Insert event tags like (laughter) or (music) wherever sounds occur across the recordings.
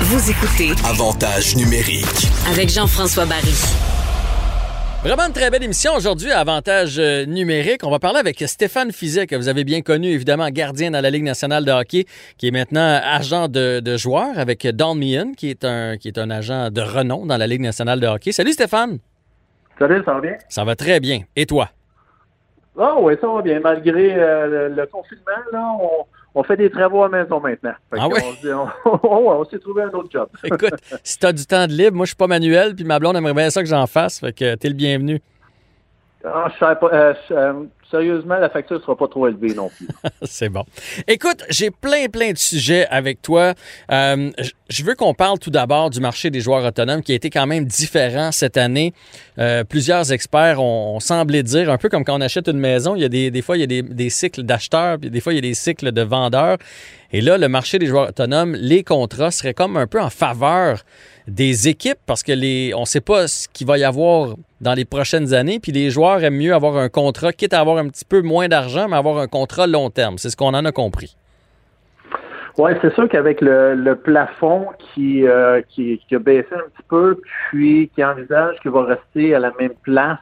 Vous écoutez Avantage numérique. avec Jean-François Barry. Vraiment une très belle émission aujourd'hui à Avantage euh, numérique. On va parler avec Stéphane Fizet, que vous avez bien connu, évidemment, gardien dans la Ligue nationale de hockey, qui est maintenant agent de, de joueur avec Don Meehan, qui est, un, qui est un agent de renom dans la Ligue nationale de hockey. Salut Stéphane! Salut, ça va bien? Ça va très bien. Et toi? Ah oui, ça va bien. Malgré euh, le, le confinement, là, on, on fait des travaux à maison maintenant. Ah oui? On, se dit- on- (laughs) on- on s'est trouvé un autre job. (laughs) Écoute, si t'as du temps de libre, moi je suis pas manuel, puis ma blonde aimerait bien ça que j'en fasse, fait que t'es le bienvenu. Ah, je savais pas, euh, euh, sérieusement, la facture sera pas trop élevée non plus. (laughs) C'est bon. Écoute, j'ai plein, plein de sujets avec toi. Euh, je veux qu'on parle tout d'abord du marché des joueurs autonomes qui a été quand même différent cette année. Euh, plusieurs experts ont, ont semblé dire, un peu comme quand on achète une maison, il y a des, des fois, il y a des, des cycles d'acheteurs, puis des fois, il y a des cycles de vendeurs. Et là, le marché des joueurs autonomes, les contrats seraient comme un peu en faveur des équipes parce que les, on ne sait pas ce qu'il va y avoir dans les prochaines années. Puis les joueurs aiment mieux avoir un contrat, quitte à avoir un petit peu moins d'argent, mais avoir un contrat long terme. C'est ce qu'on en a compris. Oui, c'est sûr qu'avec le, le plafond qui, euh, qui, qui a baissé un petit peu, puis qui envisage qu'il va rester à la même place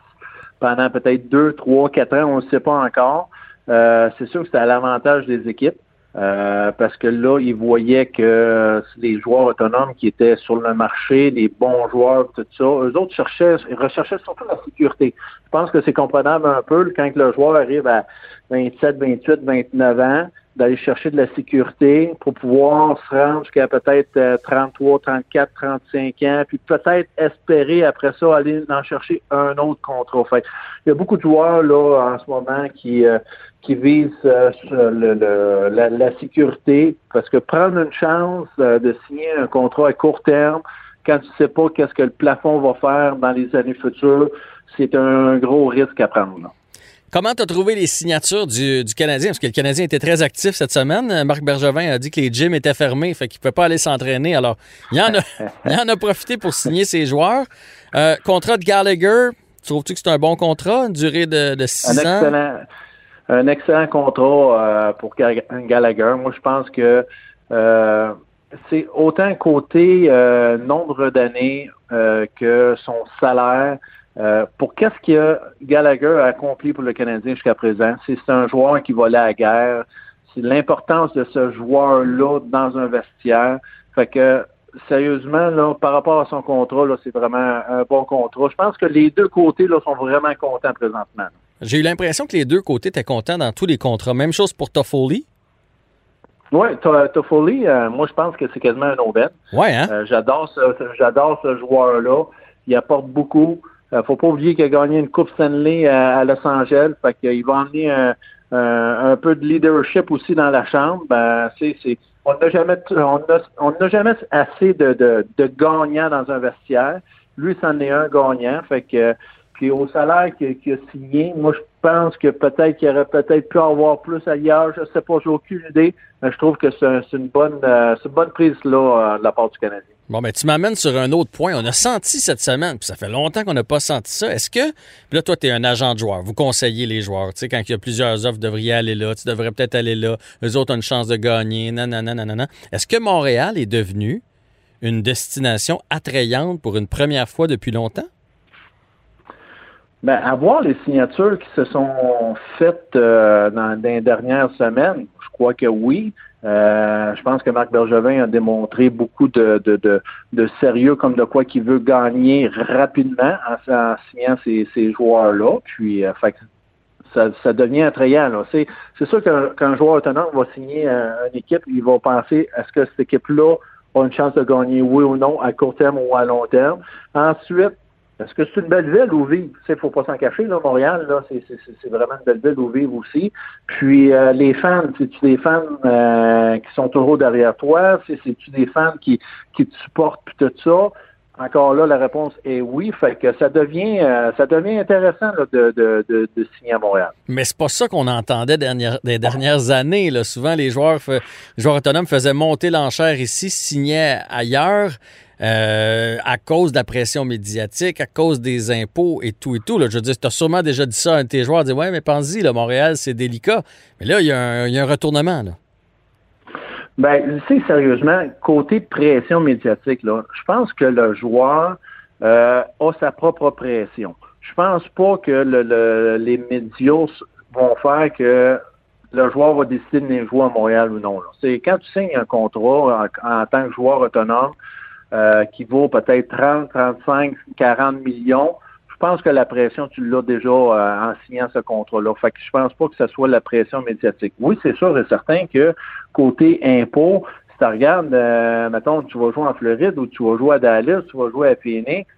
pendant peut-être deux, trois, quatre ans, on ne sait pas encore. Euh, c'est sûr que c'est à l'avantage des équipes. Euh, parce que là, ils voyaient que les joueurs autonomes qui étaient sur le marché, les bons joueurs, tout ça, eux autres cherchaient, ils recherchaient surtout la sécurité. Je pense que c'est comprenable un peu quand le joueur arrive à 27, 28, 29 ans, d'aller chercher de la sécurité pour pouvoir se rendre jusqu'à peut-être euh, 33, 34, 35 ans, puis peut-être espérer après ça aller en chercher un autre contrat. Fait, il y a beaucoup de joueurs là en ce moment qui euh, qui visent euh, le, le- la, la sécurité parce que prendre une chance euh, de signer un contrat à court terme quand tu sais pas qu'est-ce que le plafond va faire dans les années futures, c'est un gros risque à prendre. là. Comment tu as trouvé les signatures du, du Canadien? Parce que le Canadien était très actif cette semaine. Marc Bergevin a dit que les gyms étaient fermés, fait qu'il ne pouvait pas aller s'entraîner. Alors, il en, a, (laughs) il en a profité pour signer ses joueurs. Euh, contrat de Gallagher, trouves-tu que c'est un bon contrat? Une durée de, de Un six ans? excellent, un excellent contrat euh, pour Ga- Gallagher. Moi, je pense que euh, c'est autant côté euh, nombre d'années euh, que son salaire. Euh, pour qu'est-ce que Gallagher a accompli pour le Canadien jusqu'à présent? C'est c'est un joueur qui volait à la guerre. C'est l'importance de ce joueur-là dans un vestiaire. Fait que sérieusement, là, par rapport à son contrat, c'est vraiment un bon contrat. Je pense que les deux côtés là, sont vraiment contents présentement. J'ai eu l'impression que les deux côtés étaient contents dans tous les contrats. Même chose pour Toffoli. Oui, Toffoli, euh, moi je pense que c'est quasiment un aubaine. Ouais, hein? Euh, j'adore ce, ce- j'adore ce joueur-là. Il apporte beaucoup. Euh, faut pas oublier qu'il a gagné une Coupe Stanley à, Los Angeles. Fait qu'il va emmener un, un- peu de leadership aussi dans la chambre. Ben, c'est, c'est, on n'a jamais, on on jamais assez de, de, de gagnants dans un vestiaire. Lui, c'en est un gagnant. Fait que, puis au salaire qu'il, a signé, moi, je pense que peut-être qu'il aurait peut-être pu avoir plus ailleurs. Je sais pas, j'ai aucune idée. Mais je trouve que c'est, un- c'est une bonne, euh, une bonne prise là euh, de la part du Canadien. Bon, ben, tu m'amènes sur un autre point. On a senti cette semaine, puis ça fait longtemps qu'on n'a pas senti ça. Est-ce que, puis là, toi, tu es un agent de joueur, vous conseillez les joueurs. Tu sais, quand il y a plusieurs offres, vous devriez aller là, tu devrais peut-être aller là. Eux autres ont une chance de gagner, nanana, nanana. Est-ce que Montréal est devenu une destination attrayante pour une première fois depuis longtemps? Ben, à voir les signatures qui se sont faites euh, dans les dernières semaines, je crois que oui. Euh, je pense que Marc Bergevin a démontré beaucoup de, de, de, de sérieux comme de quoi qu'il veut gagner rapidement en, signant ces, ces joueurs-là. Puis, euh, fait ça, ça devient attrayant. C'est, sûr qu'un, joueur autonome va signer une équipe, il va penser est-ce que cette équipe-là a une chance de gagner oui ou non à court terme ou à long terme. Ensuite, Parce que c'est une belle ville où vivre. Il ne faut pas s'en cacher, là, Montréal, là, c'est vraiment une belle ville où vivre aussi. Puis euh, les fans, c'est-tu des fans euh, qui sont toujours derrière toi? C'est-tu des fans qui, qui te supportent puis tout ça? Encore là, la réponse est oui. Fait que ça devient euh, ça devient intéressant de, de, de, de, signer à Montréal. Mais c'est pas ça qu'on entendait des dernières années. Là. Souvent, les joueurs, les joueurs autonomes faisaient monter l'enchère ici, signaient ailleurs. Euh, à cause de la pression médiatique, à cause des impôts et tout et tout. Là. Je veux dire, tu as sûrement déjà dit ça à un de tes joueurs, dit Ouais, mais pense-y, Montréal, c'est délicat. Mais là, il y, a un, retournement. Là. Ben, tu sais, sérieusement, côté pression médiatique, là, je pense que le joueur euh, a sa propre pression. Je pense pas que le, les médias vont faire que le joueur va décider de venir jouer à Montréal ou non. C'est quand tu signes un contrat en tant que joueur autonome, euh, qui vaut peut-être 30, 35, 40 millions, je pense que la pression, tu l'as déjà euh, en signant ce contrat-là. Fait que je pense pas que ce soit la pression médiatique. Oui, c'est sûr et certain que côté impôt, si tu regardes, euh, mettons, tu vas jouer en Floride ou tu vas jouer à Dallas, tu vas jouer à Phoenix,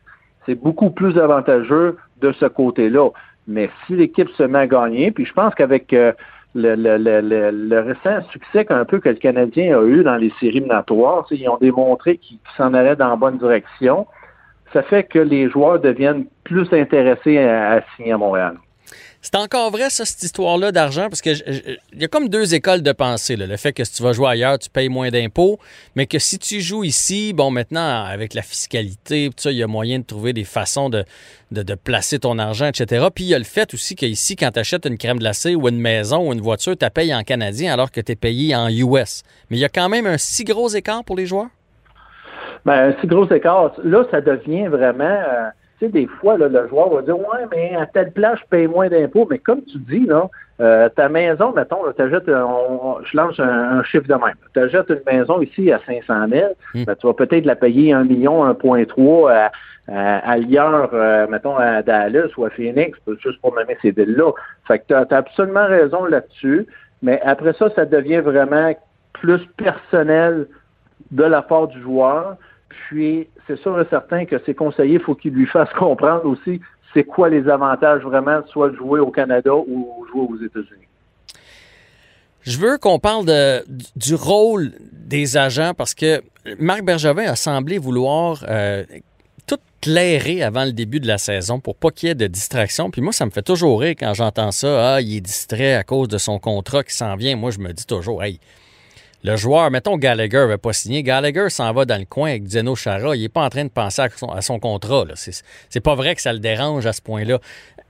c'est beaucoup plus avantageux de ce côté-là. Mais si l'équipe se met à gagner, puis je pense qu'avec le, récent succès qu'un peu que le Canadien a eu dans les séries minatoires, ils ont démontré qu'ils s'en allaient dans la bonne direction. Ça fait que les joueurs deviennent plus intéressés à signer à Montréal. C'est encore vrai, ça, cette histoire-là d'argent, parce que il y a comme deux écoles de pensée. Le fait que si tu vas jouer ailleurs, tu payes moins d'impôts, mais que si tu joues ici, bon, maintenant, avec la fiscalité, il y a moyen de trouver des façons de, de, placer ton argent, etc. Puis il y a le fait aussi qu'ici, quand tu achètes une crème glacée ou une maison ou une voiture, tu payes en canadien alors que tu es payé en US. Mais il y a quand même un si gros écart pour les joueurs? Bien, un si gros écart. Là, ça devient vraiment. Euh, sais, des fois, le joueur va dire Ouais, mais à telle place, je paye moins d'impôts. Mais comme tu dis, là, euh, ta maison, mettons, tu achètes, je lance un, chiffre de même. Tu achètes une maison ici à 500 000, hmm. ben, tu vas peut-être la payer 1 million, 1,3 à, à, ailleurs, euh, mettons, à Dallas ou à Phoenix, juste pour nommer ces villes-là. Fait que tu as, absolument raison là-dessus. Mais après ça, ça devient vraiment plus personnel de la part du joueur. Puis, c'est sûr et certain que ses conseillers, il faut qu'ils lui fassent (laughs) comprendre aussi c'est quoi les avantages vraiment, soit de jouer au Canada ou jouer aux États-Unis. Je veux qu'on parle de, du rôle des agents parce que Marc Bergevin a semblé vouloir euh, tout clairer avant le début de la saison pour pas qu'il y ait de distraction. Puis moi, ça me fait toujours rire quand j'entends ça. Ah, il est distrait à cause de son contrat qui s'en vient. Moi, je me dis toujours, hey, le joueur, mettons Gallagher n'avait pas signé, Gallagher s'en va dans le coin avec Zeno Chara, il n'est pas en train de penser à son, contrat. C'est pas vrai que ça le dérange à ce point-là.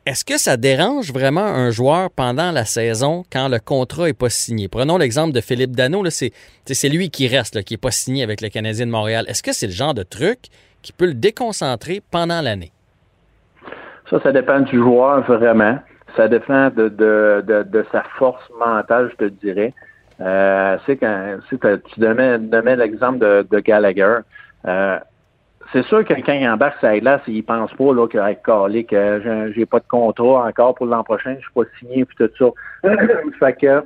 Est-ce que ça dérange vraiment un joueur pendant la saison quand le contrat n'est pas signé? Prenons l'exemple de Philippe Dano, c'est lui qui reste, qui n'est pas signé avec le Canadien de Montréal. Est-ce que c'est le genre de truc qui peut le déconcentrer pendant l'année? Ça, ça dépend du joueur vraiment. Ça dépend de sa force mentale, je te dirais. Euh, c'est quand tu donnais, l'exemple de, de, Gallagher. Euh, c'est sûr que quand il embarque sa glace, il pense pas là, que calé, que j'ai pas de contrat encore pour l'an prochain, je suis pas signé puis tout ça. (coughs) fait que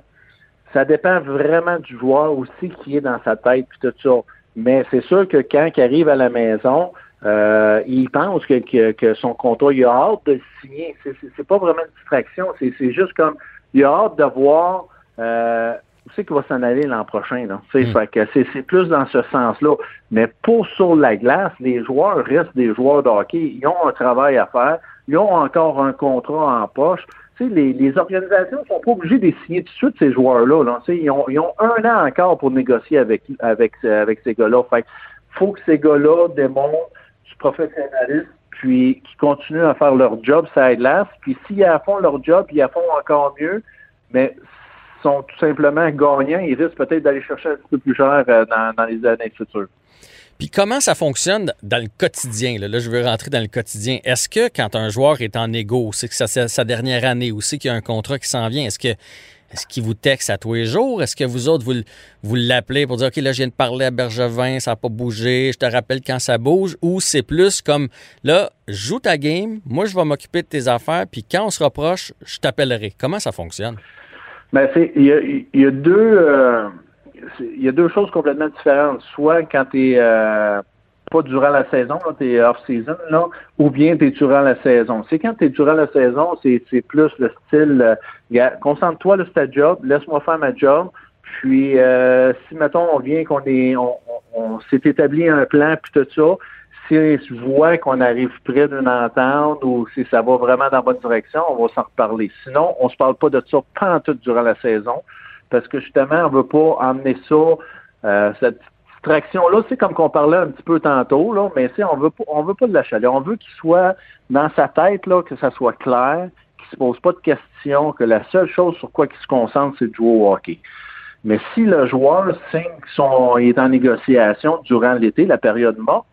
ça dépend vraiment du joueur aussi qui est dans sa tête puis tout ça. Mais c'est sûr que quand il arrive à la maison, euh, il pense que, que, son contrat, il a hâte de le signer. C'est pas vraiment une distraction, c'est juste comme il a hâte de voir euh, c'est qu'il va s'en aller l'an prochain. Là. Mm. que c'est, plus dans ce sens-là. Mais pour sur la glace, les joueurs restent des joueurs de hockey. Ils ont un travail à faire. Ils ont encore un contrat en poche. Les, les organisations ne sont pas obligées de signer tout de suite ces joueurs-là. Là. Ils, ont, ils ont un an encore pour négocier avec, avec, avec ces gars-là. Fait faut que ces gars-là démontrent du professionnalisme puis qu'ils continuent à faire leur job, ça glace. Puis s'ils font leur job, ils font encore mieux. Mais sont tout simplement gagnants, ils risquent peut-être d'aller chercher un petit peu plus cher euh, dans, les années futures. Puis comment ça fonctionne dans le quotidien? Là, je veux rentrer dans le quotidien. Est-ce que quand un joueur est en égo, c'est que c'est sa dernière année ou c'est qu'il y a un contrat qui s'en vient, est-ce que est-ce qu'il vous texte à tous les jours? Est-ce que vous autres, vous, l'appelez pour dire, OK, là, je viens de parler à Bergevin, ça n'a pas bougé, je te rappelle quand ça bouge? Ou c'est plus comme, là, joue ta game, moi, je vais m'occuper de tes affaires, puis quand on se rapproche, je t'appellerai. Comment ça fonctionne? Ben, c'est, il y a, y a deux, euh, il y a deux choses complètement différentes. Soit quand tu es, euh, pas durant la saison, tu es off-season, là, ou bien tu es durant la saison. C'est quand tu es durant la saison, c'est plus le style, euh, concentre-toi sur ta job, laisse-moi faire ma job, puis euh, si, mettons, on vient qu'on est, on, on, s'est établi un plan, puis tout ça, si je vois qu'on arrive près d'une entente ou si ça va vraiment dans la bonne direction, on va s'en reparler. Sinon, on se parle pas de ça tout durant la saison, parce que justement, on veut pas emmener ça, euh, cette distraction-là, c'est comme qu'on parlait un petit peu tantôt, là, mais on veut pas, on veut pas de la chaleur. On veut qu'il soit dans sa tête, là, que ça soit clair, qu'il se pose pas de questions, que la seule chose sur quoi il se concentre, c'est de jouer au hockey. Mais si le joueur signe qu'il est en négociation durant l'été, la période morte,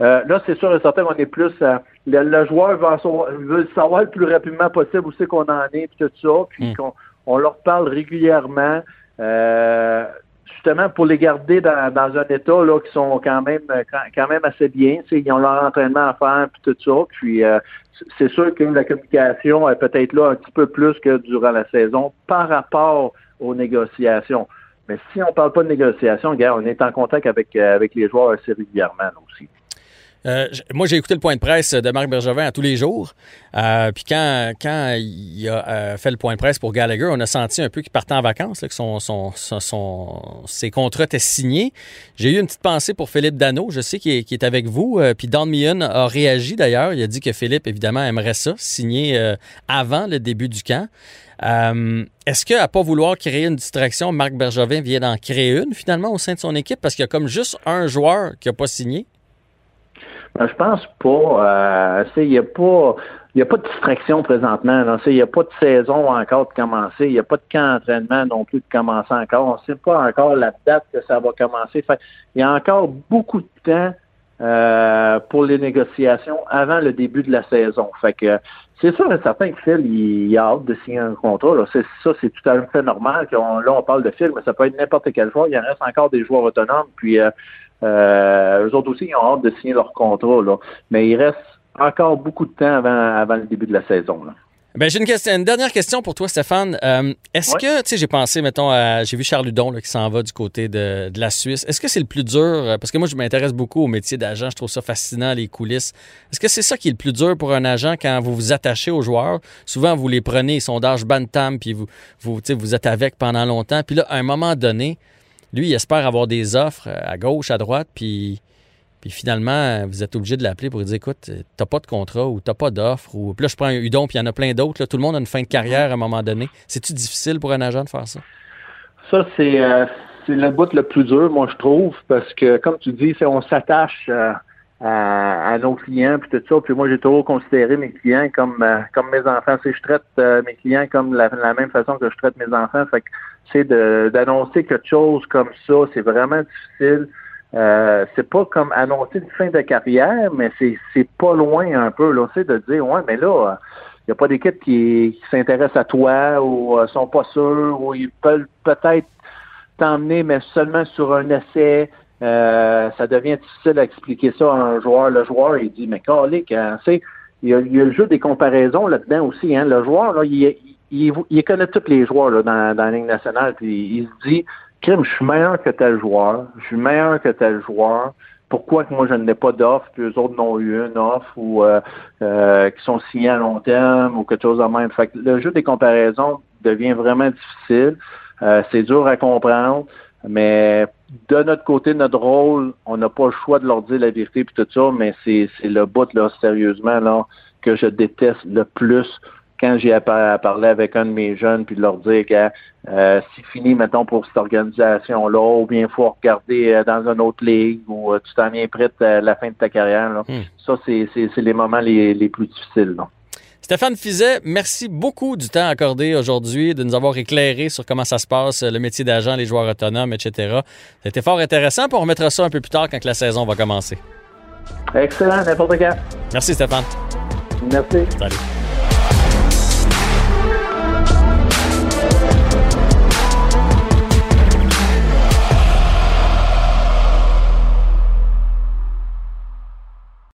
euh, là, c'est sûr et certain qu'on est plus... Euh, le, joueur veut, savoir le plus rapidement possible où c'est qu'on en est, puis tout ça, puis mm. qu'on on leur parle régulièrement. Euh, justement pour les garder dans, dans, un état là qui sont quand même quand, même assez bien. Ils ont leur entraînement à faire puis tout ça. Puis c'est sûr que la communication est peut-être là un petit peu plus que durant la saison par rapport aux négociations. Mais si on ne parle pas de négociations, regarde, on est en contact avec, euh, avec les joueurs assez régulièrement aussi. Euh, moi, j'ai écouté le point de presse de Marc Bergevin à tous les jours. Euh, puis quand, quand il a fait le point de presse pour Gallagher, on a senti un peu qu'il partait en vacances, que son, son, son, ses contrats étaient signés. J'ai eu une petite pensée pour Philippe Dano. Je sais qu'il est, avec vous. puis Don Meehan a réagi d'ailleurs. Il a dit que Philippe, évidemment, aimerait ça, signer avant le début du camp. Euh, est-ce qu'à pas vouloir créer une distraction, Marc Bergevin vient d'en créer une finalement au sein de son équipe? Parce qu'il y a comme juste un joueur qui n'a pas signé? Ben, je pense pas. Euh, il n'y a pas. A pas de distraction présentement. Il n'y a pas de saison encore de commencer. Il n'y a pas de camp d'entraînement non plus de commencer encore. On ne sait pas encore la date que ça va commencer. il y a encore beaucoup de temps euh, pour les négociations avant le début de la saison. Fait que c'est sûr et certain que Phil, il, a hâte de signer un contrat. Là. Ça, c'est tout à fait normal. Là, on parle de Phil, mais ça peut être n'importe quel joueur. Il en reste encore des joueurs autonomes. Puis euh, euh, eux autres aussi, ils ont hâte de signer leur contrat. Là. Mais il reste encore beaucoup de temps avant, avant le début de la saison. Là. Ben, j'ai une, question, une dernière question pour toi, Stéphane. Euh, est-ce que, tu sais, j'ai pensé, mettons, à, j'ai vu Charles Ludon qui s'en va du côté de, de la Suisse. Est-ce que c'est le plus dur? Euh, parce que moi, je m'intéresse beaucoup au métier d'agent. Je trouve ça fascinant, les coulisses. Est-ce que c'est ça qui est le plus dur pour un agent quand vous vous attachez aux joueurs? Souvent, vous les prenez, sondage bantam, puis vous, vous, vous êtes avec pendant longtemps. Puis là, à un moment donné, lui, il espère avoir des offres euh, à gauche, à droite, puis puis finalement, vous êtes obligé de l'appeler pour lui dire écoute, t'as pas de contrat ou t'as pas d'offre. Ou... Puis là, je prends un Udon, puis il y en a plein d'autres. Tout le monde a une fin de carrière à un moment donné. C'est-tu difficile pour un agent de faire ça? Ça, c'est euh, le bout le plus dur, moi, je trouve, parce que, comme tu dis, on s'attache euh, à, nos clients, puis tout ça. Puis moi, j'ai toujours considéré mes clients comme, euh, comme mes enfants. Si je traite mes clients comme la, la, même façon que je traite mes enfants, fait que, c'est d'annoncer quelque chose comme ça, c'est vraiment difficile. Euh, c'est pas comme annoncer une fin de carrière, mais c'est, c'est pas loin un peu, là, c'est de dire, ouais, mais là, il n'y a pas d'équipe qui, qui s'intéresse à toi ou euh, sont pas sûrs ou ils peuvent peut-être t'emmener, mais seulement sur un essai. Euh, ça devient difficile à expliquer ça à un joueur. Le joueur, il dit, mais calique, hein, il il y a le jeu des comparaisons là-dedans aussi. Hein. Le joueur, là, il, il, il, connaît tous les joueurs là, dans, dans la Ligue nationale, il se dit, je suis meilleur que tel joueur, je suis meilleur que tel joueur. Pourquoi que moi je n'ai pas d'offre, puis eux autres n'ont eu une offre ou euh, euh, qui sont signés à long terme ou quelque chose de même. Fait que le jeu des comparaisons devient vraiment difficile. Euh, c'est dur à comprendre, mais de notre côté, notre rôle, on n'a pas le choix de leur dire la vérité puis tout ça, mais c'est, c'est le bout là, sérieusement, là, que je déteste le plus quand j'ai à, parler avec un de mes jeunes, puis de leur dire que euh, c'est fini, mettons, pour cette organisation-là, ou bien il faut regarder euh, dans une autre ligue, ou euh, tu t'en viens prêt à la fin de ta carrière. Là. Hmm. Ça, c'est les moments les, les plus difficiles. Là. Stéphane Fizet, merci beaucoup du temps accordé aujourd'hui, de nous avoir éclairé sur comment ça se passe, le métier d'agent, les joueurs autonomes, etc. C'était fort intéressant, puis on remettra ça un peu plus tard quand la saison va commencer. Excellent, n'importe quand. Merci Stéphane. Merci. Salut.